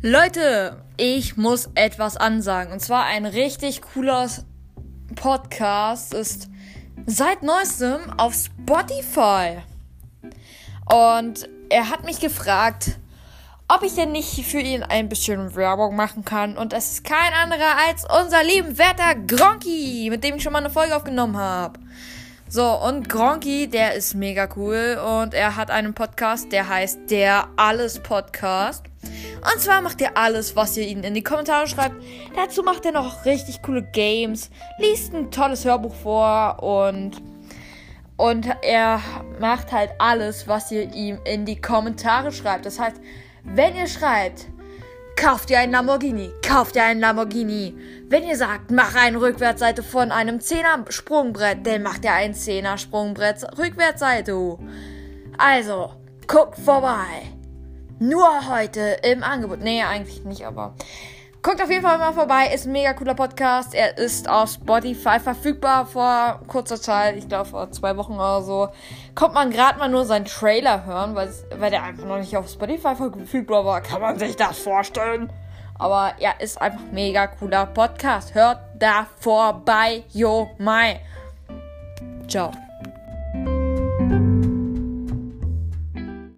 Leute, ich muss etwas ansagen. Und zwar ein richtig cooler Podcast ist seit neuestem auf Spotify. Und er hat mich gefragt, ob ich denn nicht für ihn ein bisschen Werbung machen kann. Und es ist kein anderer als unser lieben Werter Gronky, mit dem ich schon mal eine Folge aufgenommen habe. So, und Gronky, der ist mega cool und er hat einen Podcast, der heißt Der Alles Podcast. Und zwar macht er alles, was ihr ihn in die Kommentare schreibt. Dazu macht er noch richtig coole Games, liest ein tolles Hörbuch vor und und er macht halt alles, was ihr ihm in die Kommentare schreibt. Das heißt, wenn ihr schreibt, kauft ihr einen Lamborghini, kauft ihr einen Lamborghini. Wenn ihr sagt, mach eine Rückwärtsseite von einem 10er Sprungbrett, dann macht ihr ein 10er Sprungbrett Rückwärtsseite. Also, guckt vorbei. Nur heute im Angebot. Nee, eigentlich nicht, aber guckt auf jeden Fall mal vorbei. Ist ein mega cooler Podcast. Er ist auf Spotify verfügbar vor kurzer Zeit. Ich glaube vor zwei Wochen oder so. Kommt man gerade mal nur seinen Trailer hören, weil, der einfach noch nicht auf Spotify verfügbar war. Kann man sich das vorstellen? Aber ja, ist einfach mega cooler Podcast. Hört da vorbei. Yo, mai. Ciao.